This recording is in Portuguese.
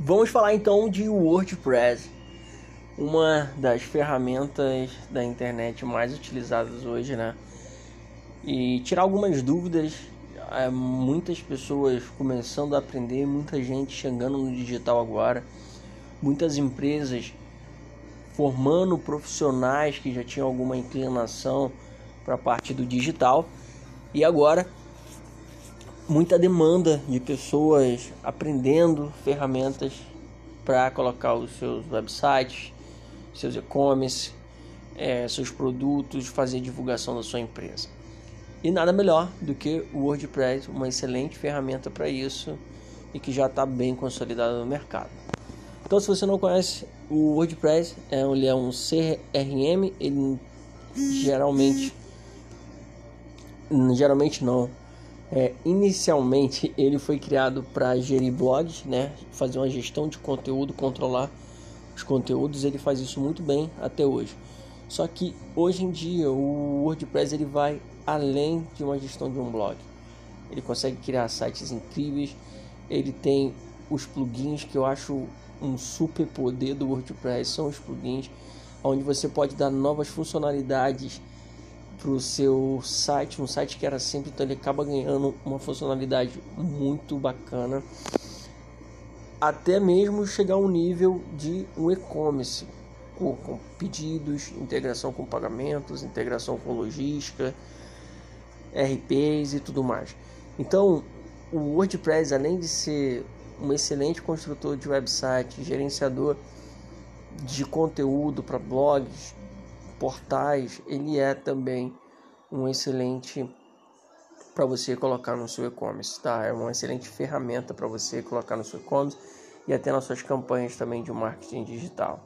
Vamos falar então de WordPress, uma das ferramentas da internet mais utilizadas hoje, né? E tirar algumas dúvidas, é, muitas pessoas começando a aprender, muita gente chegando no digital agora, muitas empresas formando profissionais que já tinham alguma inclinação para a parte do digital e agora muita demanda de pessoas aprendendo ferramentas para colocar os seus websites, seus e-commerce, é, seus produtos, fazer divulgação da sua empresa. E nada melhor do que o WordPress, uma excelente ferramenta para isso e que já está bem consolidada no mercado. Então, se você não conhece o WordPress, é, ele é um CRM, ele geralmente geralmente não é, inicialmente ele foi criado para gerir blogs, né? Fazer uma gestão de conteúdo, controlar os conteúdos. Ele faz isso muito bem até hoje. Só que hoje em dia o WordPress ele vai além de uma gestão de um blog. Ele consegue criar sites incríveis. Ele tem os plugins que eu acho um super poder do WordPress. São os plugins onde você pode dar novas funcionalidades para o seu site, um site que era sempre, então ele acaba ganhando uma funcionalidade muito bacana, até mesmo chegar ao nível de um e-commerce, com, com pedidos, integração com pagamentos, integração com logística, RPs e tudo mais. Então, o WordPress, além de ser um excelente construtor de website, gerenciador de conteúdo para blogs, portais, ele é também um excelente para você colocar no seu e-commerce, tá? É uma excelente ferramenta para você colocar no seu e-commerce e até nas suas campanhas também de marketing digital.